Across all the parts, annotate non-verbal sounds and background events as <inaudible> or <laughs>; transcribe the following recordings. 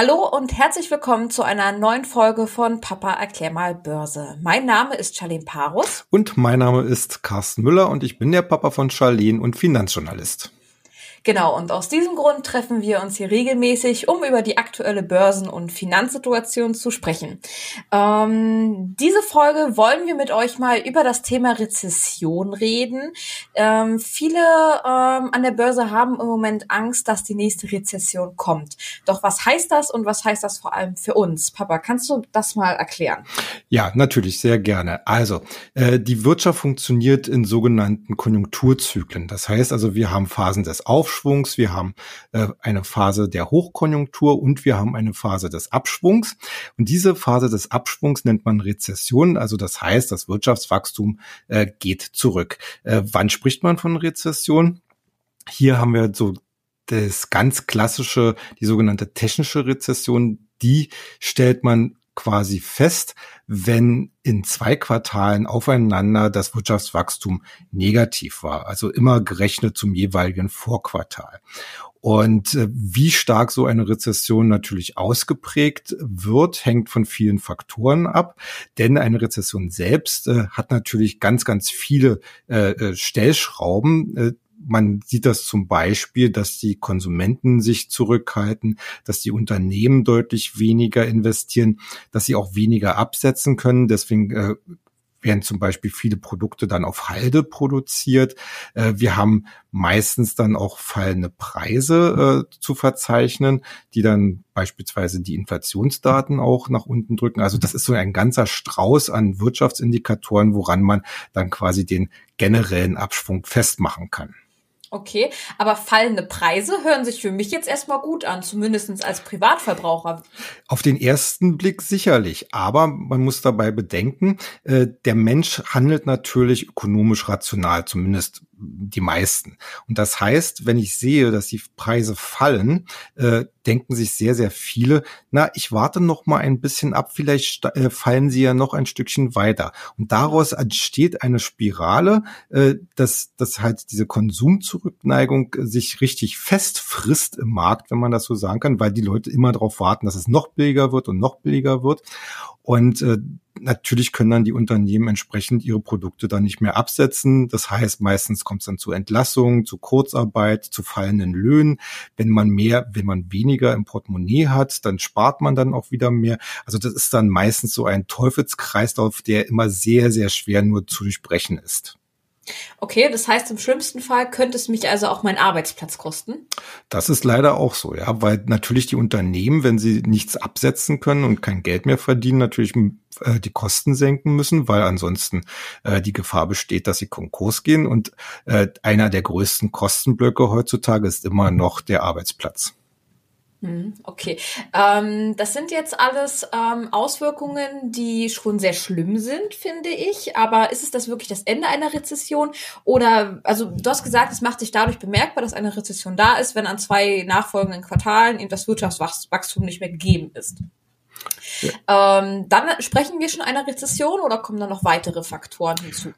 Hallo und herzlich willkommen zu einer neuen Folge von Papa erklär mal Börse. Mein Name ist Charlene Parus. Und mein Name ist Carsten Müller und ich bin der Papa von Charlene und Finanzjournalist. Genau, und aus diesem Grund treffen wir uns hier regelmäßig, um über die aktuelle Börsen- und Finanzsituation zu sprechen. Ähm, diese Folge wollen wir mit euch mal über das Thema Rezession reden. Ähm, viele ähm, an der Börse haben im Moment Angst, dass die nächste Rezession kommt. Doch was heißt das und was heißt das vor allem für uns? Papa, kannst du das mal erklären? Ja, natürlich, sehr gerne. Also, äh, die Wirtschaft funktioniert in sogenannten Konjunkturzyklen. Das heißt also, wir haben Phasen des Auf Aufschwungs, wir haben äh, eine Phase der Hochkonjunktur und wir haben eine Phase des Abschwungs. Und diese Phase des Abschwungs nennt man Rezession. Also das heißt, das Wirtschaftswachstum äh, geht zurück. Äh, wann spricht man von Rezession? Hier haben wir so das ganz klassische, die sogenannte technische Rezession. Die stellt man quasi fest, wenn in zwei Quartalen aufeinander das Wirtschaftswachstum negativ war, also immer gerechnet zum jeweiligen Vorquartal. Und äh, wie stark so eine Rezession natürlich ausgeprägt wird, hängt von vielen Faktoren ab. Denn eine Rezession selbst äh, hat natürlich ganz, ganz viele äh, äh Stellschrauben, äh, man sieht das zum Beispiel, dass die Konsumenten sich zurückhalten, dass die Unternehmen deutlich weniger investieren, dass sie auch weniger absetzen können. Deswegen äh, werden zum Beispiel viele Produkte dann auf Halde produziert. Äh, wir haben meistens dann auch fallende Preise äh, zu verzeichnen, die dann beispielsweise die Inflationsdaten auch nach unten drücken. Also das ist so ein ganzer Strauß an Wirtschaftsindikatoren, woran man dann quasi den generellen Abschwung festmachen kann. Okay, aber fallende Preise hören sich für mich jetzt erstmal gut an, zumindestens als Privatverbraucher. Auf den ersten Blick sicherlich, aber man muss dabei bedenken, äh, der Mensch handelt natürlich ökonomisch rational, zumindest die meisten. Und das heißt, wenn ich sehe, dass die Preise fallen, äh, denken sich sehr, sehr viele, na, ich warte noch mal ein bisschen ab, vielleicht äh, fallen sie ja noch ein Stückchen weiter. Und daraus entsteht eine Spirale, äh, dass, dass halt diese Konsumzurückneigung sich richtig festfrisst im Markt, wenn man das so sagen kann, weil die Leute immer darauf warten, dass es noch billiger wird und noch billiger wird. Und äh, natürlich können dann die Unternehmen entsprechend ihre Produkte dann nicht mehr absetzen. Das heißt, meistens kommt es dann zu Entlassungen, zu Kurzarbeit, zu fallenden Löhnen. Wenn man mehr, wenn man weniger im Portemonnaie hat, dann spart man dann auch wieder mehr. Also das ist dann meistens so ein Teufelskreislauf, der immer sehr, sehr schwer nur zu durchbrechen ist. Okay, das heißt, im schlimmsten Fall könnte es mich also auch meinen Arbeitsplatz kosten? Das ist leider auch so, ja, weil natürlich die Unternehmen, wenn sie nichts absetzen können und kein Geld mehr verdienen, natürlich äh, die Kosten senken müssen, weil ansonsten äh, die Gefahr besteht, dass sie Konkurs gehen. Und äh, einer der größten Kostenblöcke heutzutage ist immer noch der Arbeitsplatz. Hm, okay, ähm, das sind jetzt alles ähm, Auswirkungen, die schon sehr schlimm sind, finde ich. Aber ist es das wirklich das Ende einer Rezession? Oder, also du hast gesagt, es macht sich dadurch bemerkbar, dass eine Rezession da ist, wenn an zwei nachfolgenden Quartalen eben das Wirtschaftswachstum nicht mehr gegeben ist. Ja. Ähm, dann sprechen wir schon einer Rezession oder kommen da noch weitere Faktoren hinzu?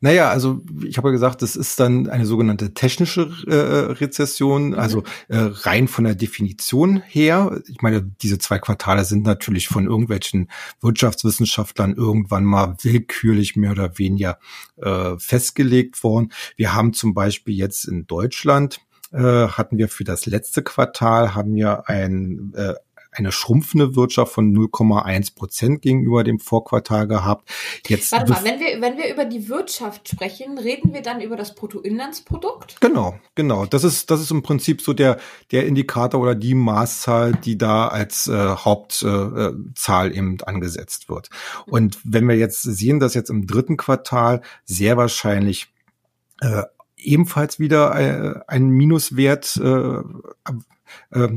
Naja, also ich habe ja gesagt, das ist dann eine sogenannte technische äh, Rezession, mhm. also äh, rein von der Definition her. Ich meine, diese zwei Quartale sind natürlich von irgendwelchen Wirtschaftswissenschaftlern irgendwann mal willkürlich mehr oder weniger äh, festgelegt worden. Wir haben zum Beispiel jetzt in Deutschland äh, hatten wir für das letzte Quartal haben wir ein äh, eine schrumpfende Wirtschaft von 0,1 Prozent gegenüber dem Vorquartal gehabt. Jetzt Warte mal, wenn wir, wenn wir über die Wirtschaft sprechen, reden wir dann über das Bruttoinlandsprodukt? Genau, genau. Das ist, das ist im Prinzip so der, der Indikator oder die Maßzahl, die da als äh, Hauptzahl äh, eben angesetzt wird. Und wenn wir jetzt sehen, dass jetzt im dritten Quartal sehr wahrscheinlich äh, ebenfalls wieder äh, ein Minuswert äh, äh,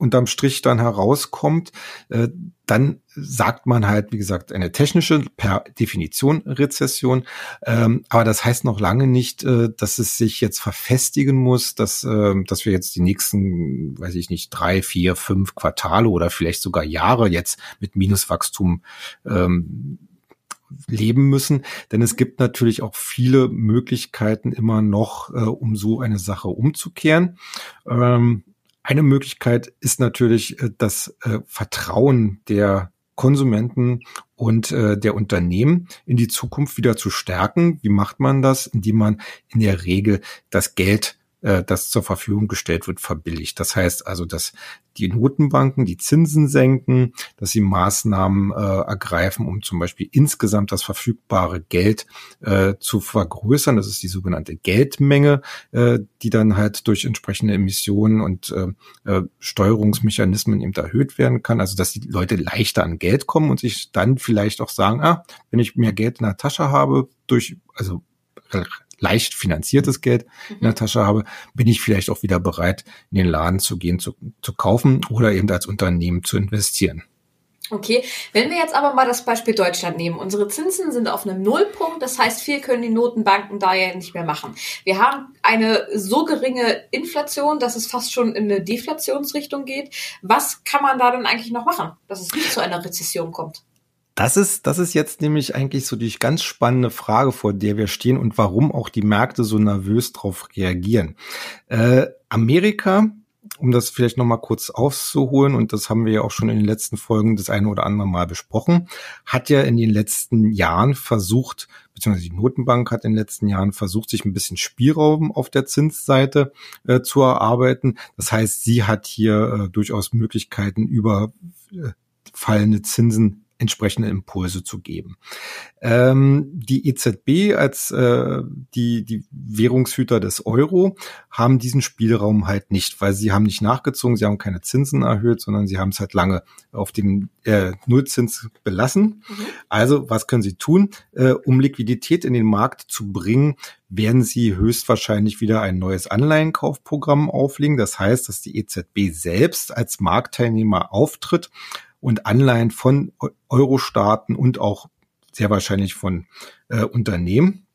unterm Strich dann herauskommt, äh, dann sagt man halt, wie gesagt, eine technische per Definition Rezession. Ähm, aber das heißt noch lange nicht, äh, dass es sich jetzt verfestigen muss, dass, äh, dass wir jetzt die nächsten, weiß ich nicht, drei, vier, fünf Quartale oder vielleicht sogar Jahre jetzt mit Minuswachstum ähm, leben müssen, denn es gibt natürlich auch viele Möglichkeiten immer noch, äh, um so eine Sache umzukehren. Ähm, eine Möglichkeit ist natürlich äh, das äh, Vertrauen der Konsumenten und äh, der Unternehmen in die Zukunft wieder zu stärken. Wie macht man das? Indem man in der Regel das Geld äh, das zur Verfügung gestellt wird, verbilligt. Das heißt also, dass die Notenbanken die Zinsen senken, dass sie Maßnahmen äh, ergreifen, um zum Beispiel insgesamt das verfügbare Geld äh, zu vergrößern. Das ist die sogenannte Geldmenge, äh, die dann halt durch entsprechende Emissionen und äh, äh, Steuerungsmechanismen eben erhöht werden kann. Also dass die Leute leichter an Geld kommen und sich dann vielleicht auch sagen, ah, wenn ich mehr Geld in der Tasche habe, durch, also leicht finanziertes Geld mhm. in der mhm. Tasche habe, bin ich vielleicht auch wieder bereit, in den Laden zu gehen, zu, zu kaufen oder eben als Unternehmen zu investieren. Okay, wenn wir jetzt aber mal das Beispiel Deutschland nehmen. Unsere Zinsen sind auf einem Nullpunkt, das heißt, viel können die Notenbanken da ja nicht mehr machen. Wir haben eine so geringe Inflation, dass es fast schon in eine Deflationsrichtung geht. Was kann man da denn eigentlich noch machen, dass es nicht zu einer Rezession kommt? Das ist, das ist jetzt nämlich eigentlich so die ganz spannende Frage, vor der wir stehen und warum auch die Märkte so nervös darauf reagieren. Äh, Amerika, um das vielleicht nochmal kurz aufzuholen, und das haben wir ja auch schon in den letzten Folgen das eine oder andere Mal besprochen, hat ja in den letzten Jahren versucht, beziehungsweise die Notenbank hat in den letzten Jahren versucht, sich ein bisschen Spielraum auf der Zinsseite äh, zu erarbeiten. Das heißt, sie hat hier äh, durchaus Möglichkeiten über äh, fallende Zinsen entsprechende Impulse zu geben. Ähm, die EZB als äh, die, die Währungshüter des Euro haben diesen Spielraum halt nicht, weil sie haben nicht nachgezogen, sie haben keine Zinsen erhöht, sondern sie haben es halt lange auf dem äh, Nullzins belassen. Mhm. Also was können sie tun? Äh, um Liquidität in den Markt zu bringen, werden sie höchstwahrscheinlich wieder ein neues Anleihenkaufprogramm auflegen. Das heißt, dass die EZB selbst als Marktteilnehmer auftritt und Anleihen von Euro-Staaten und auch sehr wahrscheinlich von äh, Unternehmen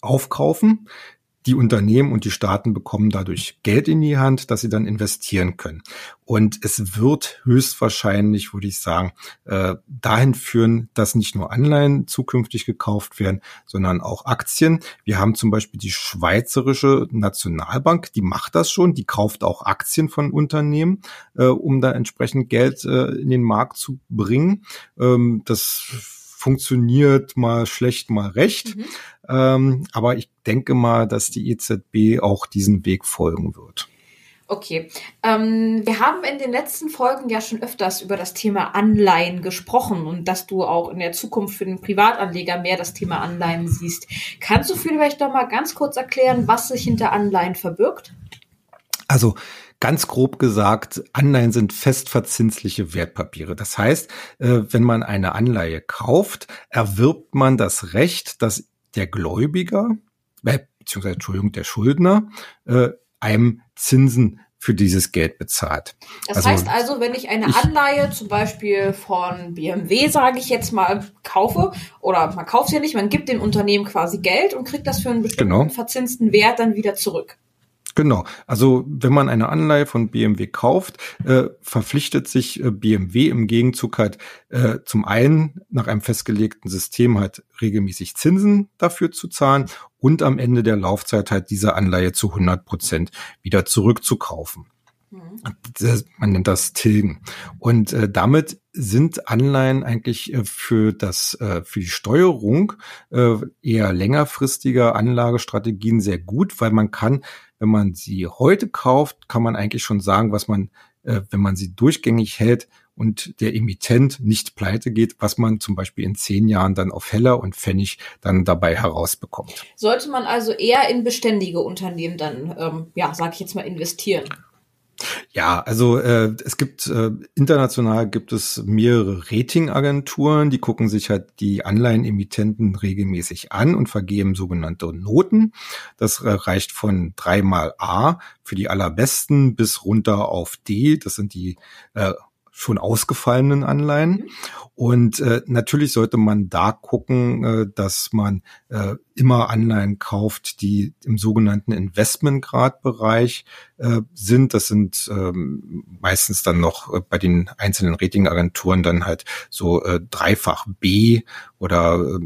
aufkaufen. Die Unternehmen und die Staaten bekommen dadurch Geld in die Hand, dass sie dann investieren können. Und es wird höchstwahrscheinlich, würde ich sagen, äh, dahin führen, dass nicht nur Anleihen zukünftig gekauft werden, sondern auch Aktien. Wir haben zum Beispiel die Schweizerische Nationalbank, die macht das schon, die kauft auch Aktien von Unternehmen, äh, um da entsprechend Geld äh, in den Markt zu bringen. Ähm, das funktioniert mal schlecht, mal recht. Mhm. Ähm, aber ich denke mal, dass die EZB auch diesen Weg folgen wird. Okay. Ähm, wir haben in den letzten Folgen ja schon öfters über das Thema Anleihen gesprochen und dass du auch in der Zukunft für den Privatanleger mehr das Thema Anleihen siehst. Kannst du vielleicht doch mal ganz kurz erklären, was sich hinter Anleihen verbirgt? Also ganz grob gesagt, Anleihen sind festverzinsliche Wertpapiere. Das heißt, äh, wenn man eine Anleihe kauft, erwirbt man das Recht, dass der Gläubiger, äh, beziehungsweise Entschuldigung, der Schuldner, äh, einem Zinsen für dieses Geld bezahlt. Das also, heißt also, wenn ich eine Anleihe zum Beispiel von BMW, sage ich jetzt mal, kaufe, oder man kauft ja nicht, man gibt dem Unternehmen quasi Geld und kriegt das für einen bestimmten genau. verzinsten Wert dann wieder zurück. Genau. Also wenn man eine Anleihe von BMW kauft, äh, verpflichtet sich äh, BMW im Gegenzug halt äh, zum einen nach einem festgelegten System halt regelmäßig Zinsen dafür zu zahlen und am Ende der Laufzeit halt diese Anleihe zu 100 Prozent wieder zurückzukaufen. Mhm. Man nennt das Tilgen. Und äh, damit sind Anleihen eigentlich äh, für das äh, für die Steuerung äh, eher längerfristiger Anlagestrategien sehr gut, weil man kann wenn man sie heute kauft, kann man eigentlich schon sagen, was man, äh, wenn man sie durchgängig hält und der Emittent nicht pleite geht, was man zum Beispiel in zehn Jahren dann auf Heller und Pfennig dann dabei herausbekommt. Sollte man also eher in beständige Unternehmen dann, ähm, ja, sag ich jetzt mal, investieren? Ja, also äh, es gibt äh, international gibt es mehrere Ratingagenturen, die gucken sich halt die Anleihenemittenten regelmäßig an und vergeben sogenannte Noten. Das äh, reicht von dreimal A für die allerbesten bis runter auf D. Das sind die äh, schon ausgefallenen Anleihen. Mhm. Und äh, natürlich sollte man da gucken, äh, dass man äh, immer Anleihen kauft, die im sogenannten Investmentgradbereich äh, sind. Das sind ähm, meistens dann noch äh, bei den einzelnen Ratingagenturen dann halt so äh, dreifach B oder äh,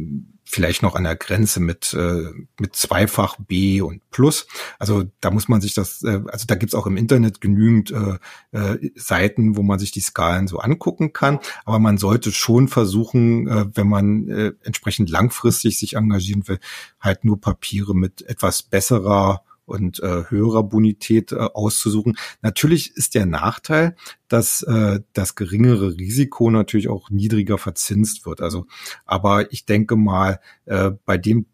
vielleicht noch an der Grenze mit, äh, mit zweifach B und Plus. Also da muss man sich das, äh, also da gibt's auch im Internet genügend äh, äh, Seiten, wo man sich die Skalen so angucken kann. Aber man sollte schon versuchen, äh, wenn man äh, entsprechend langfristig sich engagieren will, halt nur Papiere mit etwas besserer und äh, höherer Bonität äh, auszusuchen. Natürlich ist der Nachteil, dass äh, das geringere Risiko natürlich auch niedriger verzinst wird. Also, aber ich denke mal, äh, bei dem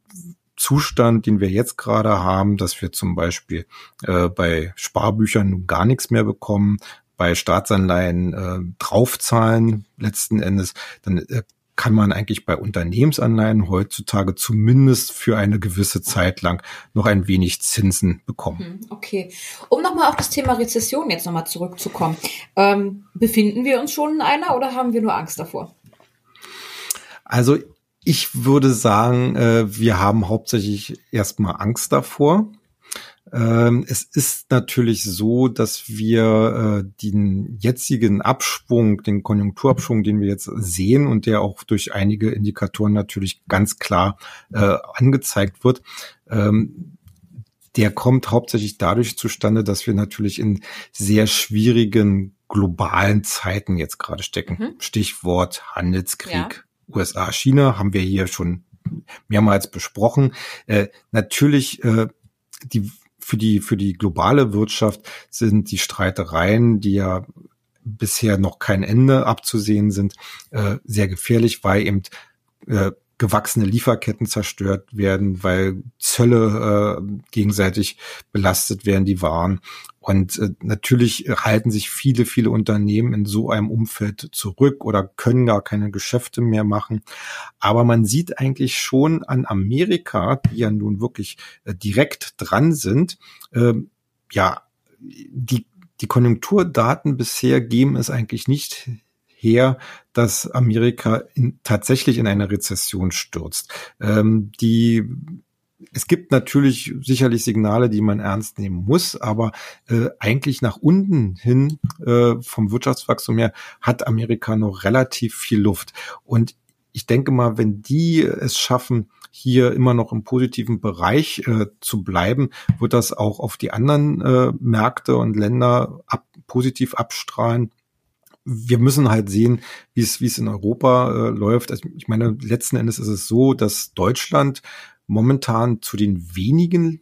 Zustand, den wir jetzt gerade haben, dass wir zum Beispiel äh, bei Sparbüchern gar nichts mehr bekommen, bei Staatsanleihen äh, draufzahlen letzten Endes, dann äh, kann man eigentlich bei Unternehmensanleihen heutzutage zumindest für eine gewisse Zeit lang noch ein wenig Zinsen bekommen. Hm, okay. Um nochmal auf das Thema Rezession jetzt nochmal zurückzukommen. Ähm, befinden wir uns schon in einer oder haben wir nur Angst davor? Also ich würde sagen, äh, wir haben hauptsächlich erstmal Angst davor. Ähm, es ist natürlich so, dass wir äh, den jetzigen Abschwung, den Konjunkturabschwung, den wir jetzt sehen und der auch durch einige Indikatoren natürlich ganz klar äh, angezeigt wird, ähm, der kommt hauptsächlich dadurch zustande, dass wir natürlich in sehr schwierigen globalen Zeiten jetzt gerade stecken. Mhm. Stichwort Handelskrieg. Ja. USA, China haben wir hier schon mehrmals besprochen. Äh, natürlich äh, die für die, für die globale Wirtschaft sind die Streitereien, die ja bisher noch kein Ende abzusehen sind, äh, sehr gefährlich, weil eben äh, gewachsene Lieferketten zerstört werden, weil Zölle äh, gegenseitig belastet werden, die Waren. Und äh, natürlich halten sich viele, viele Unternehmen in so einem Umfeld zurück oder können gar keine Geschäfte mehr machen. Aber man sieht eigentlich schon an Amerika, die ja nun wirklich äh, direkt dran sind, äh, ja, die die Konjunkturdaten bisher geben es eigentlich nicht her, dass Amerika in, tatsächlich in eine Rezession stürzt. Ähm, die es gibt natürlich sicherlich Signale, die man ernst nehmen muss, aber äh, eigentlich nach unten hin äh, vom Wirtschaftswachstum her hat Amerika noch relativ viel Luft. Und ich denke mal, wenn die es schaffen, hier immer noch im positiven Bereich äh, zu bleiben, wird das auch auf die anderen äh, Märkte und Länder ab, positiv abstrahlen wir müssen halt sehen, wie es wie es in Europa äh, läuft. Also ich meine, letzten Endes ist es so, dass Deutschland momentan zu den wenigen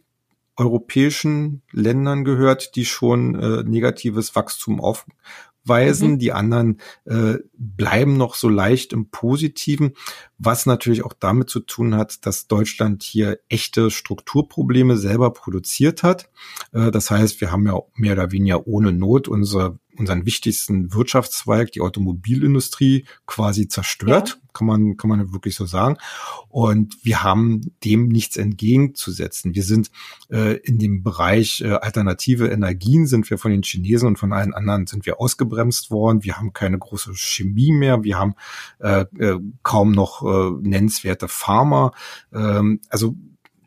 europäischen Ländern gehört, die schon äh, negatives Wachstum aufweisen. Mhm. Die anderen äh, bleiben noch so leicht im Positiven, was natürlich auch damit zu tun hat, dass Deutschland hier echte Strukturprobleme selber produziert hat. Äh, das heißt, wir haben ja mehr oder weniger ohne Not unsere unseren wichtigsten Wirtschaftszweig, die Automobilindustrie, quasi zerstört, ja. kann man, kann man wirklich so sagen. Und wir haben dem nichts entgegenzusetzen. Wir sind äh, in dem Bereich äh, alternative Energien sind wir von den Chinesen und von allen anderen sind wir ausgebremst worden. Wir haben keine große Chemie mehr. Wir haben äh, äh, kaum noch äh, nennenswerte Pharma. Ähm, also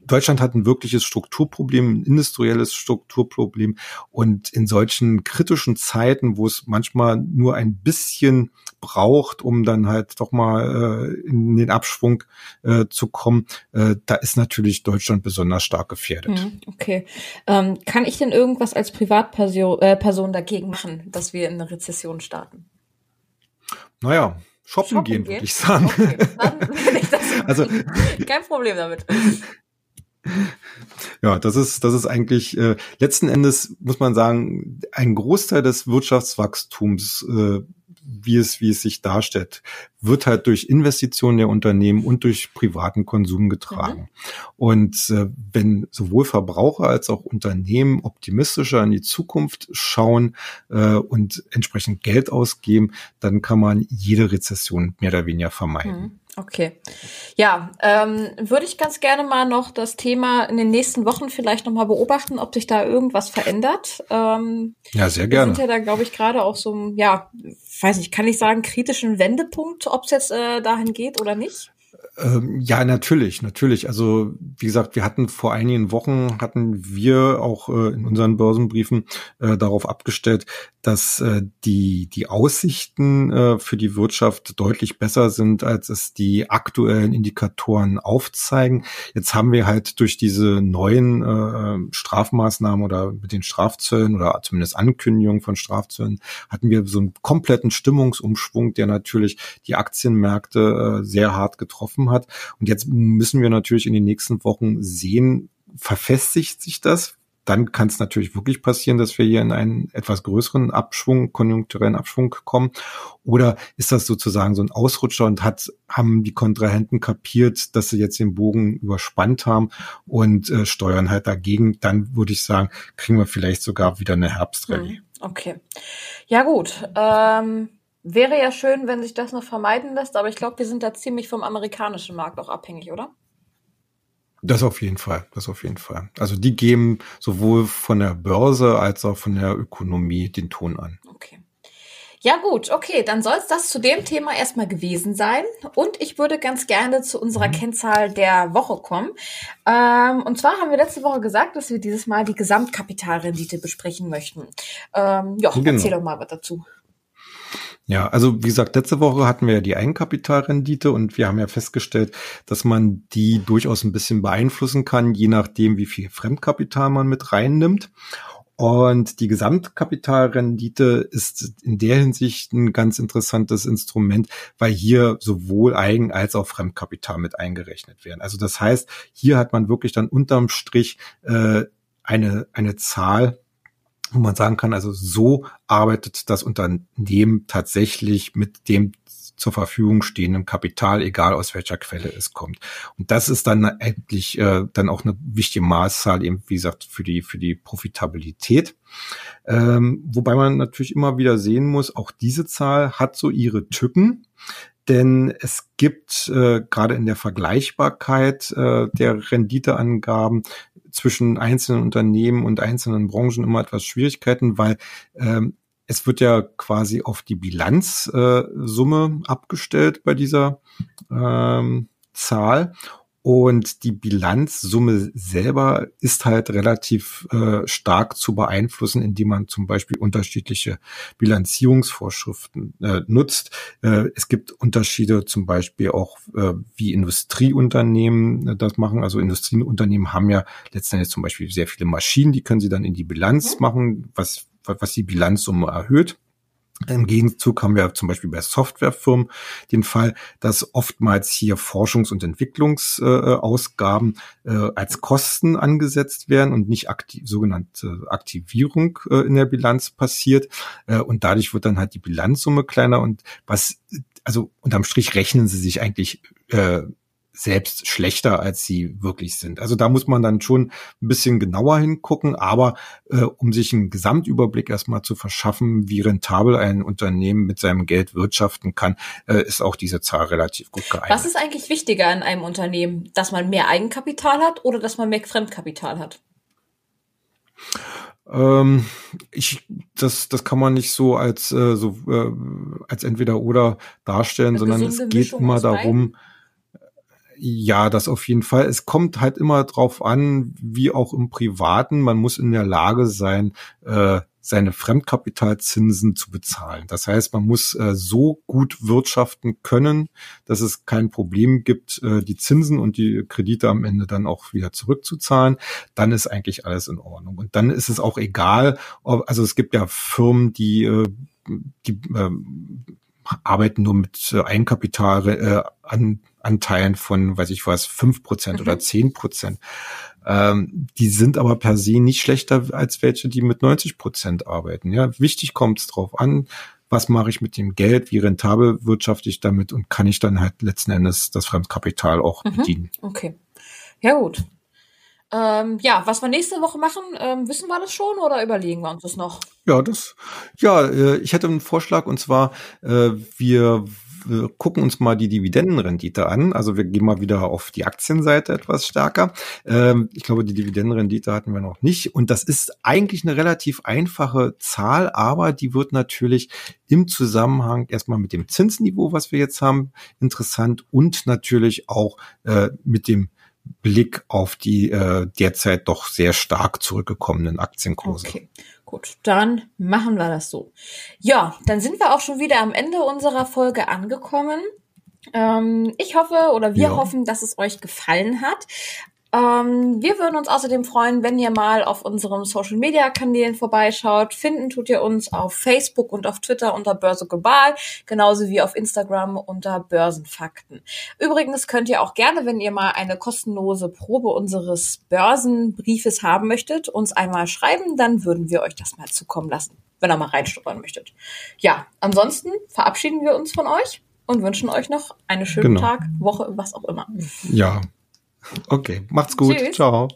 Deutschland hat ein wirkliches Strukturproblem, ein industrielles Strukturproblem. Und in solchen kritischen Zeiten, wo es manchmal nur ein bisschen braucht, um dann halt doch mal äh, in den Abschwung äh, zu kommen, äh, da ist natürlich Deutschland besonders stark gefährdet. Hm, okay. Ähm, kann ich denn irgendwas als Privatperson äh, Person dagegen machen, dass wir in eine Rezession starten? Naja, shoppen, shoppen gehen, würde ich sagen. Okay, dann <laughs> ich das also <laughs> kein Problem damit. Ja, das ist, das ist eigentlich äh, letzten Endes muss man sagen, ein Großteil des Wirtschaftswachstums, äh, wie es, wie es sich darstellt, wird halt durch Investitionen der Unternehmen und durch privaten Konsum getragen. Mhm. Und äh, wenn sowohl Verbraucher als auch Unternehmen optimistischer in die Zukunft schauen äh, und entsprechend Geld ausgeben, dann kann man jede Rezession mehr oder weniger vermeiden. Mhm. Okay. Ja, ähm, würde ich ganz gerne mal noch das Thema in den nächsten Wochen vielleicht nochmal beobachten, ob sich da irgendwas verändert. Ähm, ja, sehr gerne. Wir sind ja da, glaube ich, gerade auch so, ja, weiß nicht, kann ich sagen, kritischen Wendepunkt, ob es jetzt äh, dahin geht oder nicht? Ähm, ja, natürlich, natürlich. Also wie gesagt, wir hatten vor einigen Wochen hatten wir auch äh, in unseren Börsenbriefen äh, darauf abgestellt, dass äh, die die Aussichten äh, für die Wirtschaft deutlich besser sind, als es die aktuellen Indikatoren aufzeigen. Jetzt haben wir halt durch diese neuen äh, Strafmaßnahmen oder mit den Strafzöllen oder zumindest Ankündigungen von Strafzöllen hatten wir so einen kompletten Stimmungsumschwung, der natürlich die Aktienmärkte äh, sehr hart getroffen hat. Und jetzt müssen wir natürlich in den nächsten Wochen sehen, verfestigt sich das? Dann kann es natürlich wirklich passieren, dass wir hier in einen etwas größeren Abschwung, konjunkturellen Abschwung kommen. Oder ist das sozusagen so ein Ausrutscher und hat, haben die Kontrahenten kapiert, dass sie jetzt den Bogen überspannt haben und äh, steuern halt dagegen? Dann würde ich sagen, kriegen wir vielleicht sogar wieder eine Herbstrallye. Hm, okay. Ja gut. Ähm Wäre ja schön, wenn sich das noch vermeiden lässt, aber ich glaube, wir sind da ziemlich vom amerikanischen Markt auch abhängig, oder? Das auf jeden Fall, das auf jeden Fall. Also die geben sowohl von der Börse als auch von der Ökonomie den Ton an. Okay. Ja gut, okay, dann soll es das zu dem Thema erstmal gewesen sein. Und ich würde ganz gerne zu unserer mhm. Kennzahl der Woche kommen. Ähm, und zwar haben wir letzte Woche gesagt, dass wir dieses Mal die Gesamtkapitalrendite besprechen möchten. Ähm, ja, genau. erzähl doch mal was dazu. Ja, also wie gesagt, letzte Woche hatten wir ja die Eigenkapitalrendite und wir haben ja festgestellt, dass man die durchaus ein bisschen beeinflussen kann, je nachdem, wie viel Fremdkapital man mit reinnimmt. Und die Gesamtkapitalrendite ist in der Hinsicht ein ganz interessantes Instrument, weil hier sowohl Eigen- als auch Fremdkapital mit eingerechnet werden. Also das heißt, hier hat man wirklich dann unterm Strich äh, eine, eine Zahl, wo man sagen kann, also so arbeitet das Unternehmen tatsächlich mit dem zur Verfügung stehenden Kapital, egal aus welcher Quelle es kommt. Und das ist dann endlich äh, dann auch eine wichtige Maßzahl, eben wie gesagt, für die, für die Profitabilität. Ähm, wobei man natürlich immer wieder sehen muss, auch diese Zahl hat so ihre Tücken denn es gibt äh, gerade in der Vergleichbarkeit äh, der Renditeangaben zwischen einzelnen Unternehmen und einzelnen Branchen immer etwas Schwierigkeiten, weil ähm, es wird ja quasi auf die Bilanzsumme äh, abgestellt bei dieser ähm, Zahl. Und die Bilanzsumme selber ist halt relativ äh, stark zu beeinflussen, indem man zum Beispiel unterschiedliche Bilanzierungsvorschriften äh, nutzt. Äh, es gibt Unterschiede zum Beispiel auch, äh, wie Industrieunternehmen äh, das machen. Also Industrieunternehmen haben ja letztendlich zum Beispiel sehr viele Maschinen, die können sie dann in die Bilanz mhm. machen, was, was die Bilanzsumme erhöht. Im Gegenzug haben wir zum Beispiel bei Softwarefirmen den Fall, dass oftmals hier Forschungs- und Entwicklungsausgaben äh, als Kosten angesetzt werden und nicht aktiv, sogenannte Aktivierung äh, in der Bilanz passiert. Äh, und dadurch wird dann halt die Bilanzsumme kleiner und was, also unterm Strich rechnen sie sich eigentlich selbst schlechter, als sie wirklich sind. Also da muss man dann schon ein bisschen genauer hingucken, aber äh, um sich einen Gesamtüberblick erstmal zu verschaffen, wie rentabel ein Unternehmen mit seinem Geld wirtschaften kann, äh, ist auch diese Zahl relativ gut geeignet. Was ist eigentlich wichtiger in einem Unternehmen, dass man mehr Eigenkapital hat oder dass man mehr Fremdkapital hat? Ähm, ich, das, das kann man nicht so als äh, so äh, als entweder oder darstellen, sondern es geht Mischung immer darum. Beiden? Ja, das auf jeden Fall. Es kommt halt immer drauf an, wie auch im Privaten. Man muss in der Lage sein, äh, seine Fremdkapitalzinsen zu bezahlen. Das heißt, man muss äh, so gut wirtschaften können, dass es kein Problem gibt, äh, die Zinsen und die Kredite am Ende dann auch wieder zurückzuzahlen. Dann ist eigentlich alles in Ordnung. Und dann ist es auch egal, also es gibt ja Firmen, die, äh, die äh, arbeiten nur mit äh, Eigenkapital äh, an Anteilen von, weiß ich was, fünf Prozent mhm. oder zehn Prozent. Ähm, die sind aber per se nicht schlechter als welche, die mit 90 Prozent arbeiten. Ja, wichtig kommt es drauf an, was mache ich mit dem Geld, wie rentabel wirtschaftlich ich damit und kann ich dann halt letzten Endes das Fremdkapital auch mhm. bedienen. Okay. Ja, gut. Ähm, ja, was wir nächste Woche machen, ähm, wissen wir das schon oder überlegen wir uns das noch? Ja, das, ja, äh, ich hätte einen Vorschlag und zwar, äh, wir wir gucken uns mal die Dividendenrendite an. Also wir gehen mal wieder auf die Aktienseite etwas stärker. Ähm, ich glaube, die Dividendenrendite hatten wir noch nicht. Und das ist eigentlich eine relativ einfache Zahl, aber die wird natürlich im Zusammenhang erstmal mit dem Zinsniveau, was wir jetzt haben, interessant und natürlich auch äh, mit dem Blick auf die äh, derzeit doch sehr stark zurückgekommenen Aktienkurse. Okay, gut, dann machen wir das so. Ja, dann sind wir auch schon wieder am Ende unserer Folge angekommen. Ähm, ich hoffe oder wir ja. hoffen, dass es euch gefallen hat. Ähm, wir würden uns außerdem freuen, wenn ihr mal auf unseren Social Media Kanälen vorbeischaut. Finden tut ihr uns auf Facebook und auf Twitter unter Börse Global, genauso wie auf Instagram unter Börsenfakten. Übrigens könnt ihr auch gerne, wenn ihr mal eine kostenlose Probe unseres Börsenbriefes haben möchtet, uns einmal schreiben, dann würden wir euch das mal zukommen lassen, wenn ihr mal reinstuppern möchtet. Ja, ansonsten verabschieden wir uns von euch und wünschen euch noch einen schönen genau. Tag, Woche, was auch immer. Ja, Okay, macht's gut. Tschüss. Ciao.